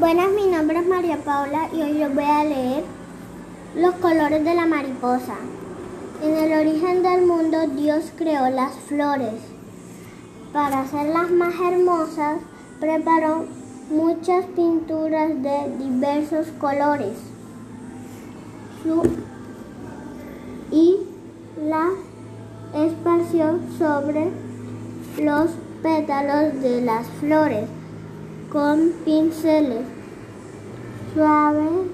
Buenas, mi nombre es María Paula y hoy les voy a leer los colores de la mariposa. En el origen del mundo Dios creó las flores. Para hacerlas más hermosas preparó muchas pinturas de diversos colores y las esparció sobre los pétalos de las flores con pinceles suaves.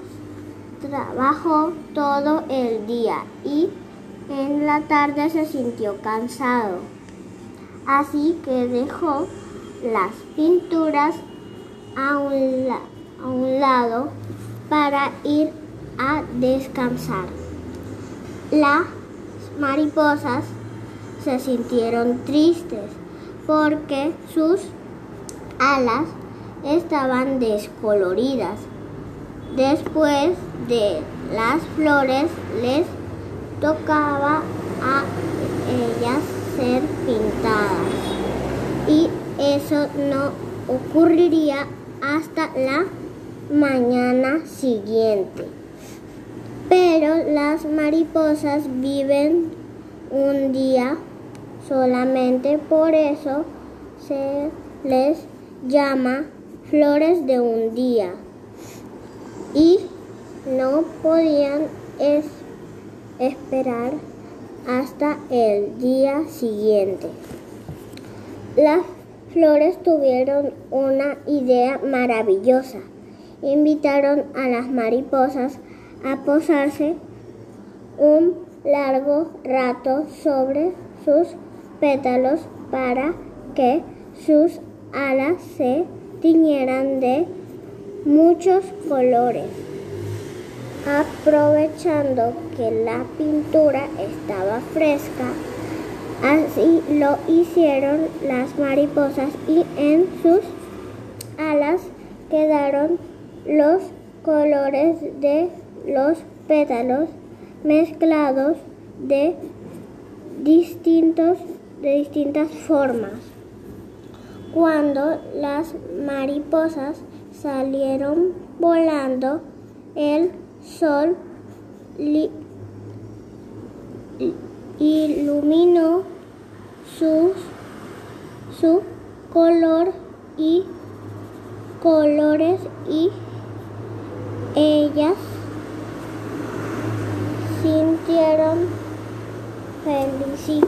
Trabajó todo el día y en la tarde se sintió cansado. Así que dejó las pinturas a un, a un lado para ir a descansar. Las mariposas se sintieron tristes porque sus alas estaban descoloridas. Después de las flores les tocaba a ellas ser pintadas y eso no ocurriría hasta la mañana siguiente. Pero las mariposas viven un día solamente, por eso se les llama flores de un día y no podían esperar hasta el día siguiente. Las flores tuvieron una idea maravillosa. Invitaron a las mariposas a posarse un largo rato sobre sus pétalos para que sus alas se tiñeran de muchos colores. Aprovechando que la pintura estaba fresca, así lo hicieron las mariposas y en sus alas quedaron los colores de los pétalos mezclados de distintos de distintas formas. Cuando las mariposas salieron volando, el sol iluminó su, su color y colores y ellas sintieron felices.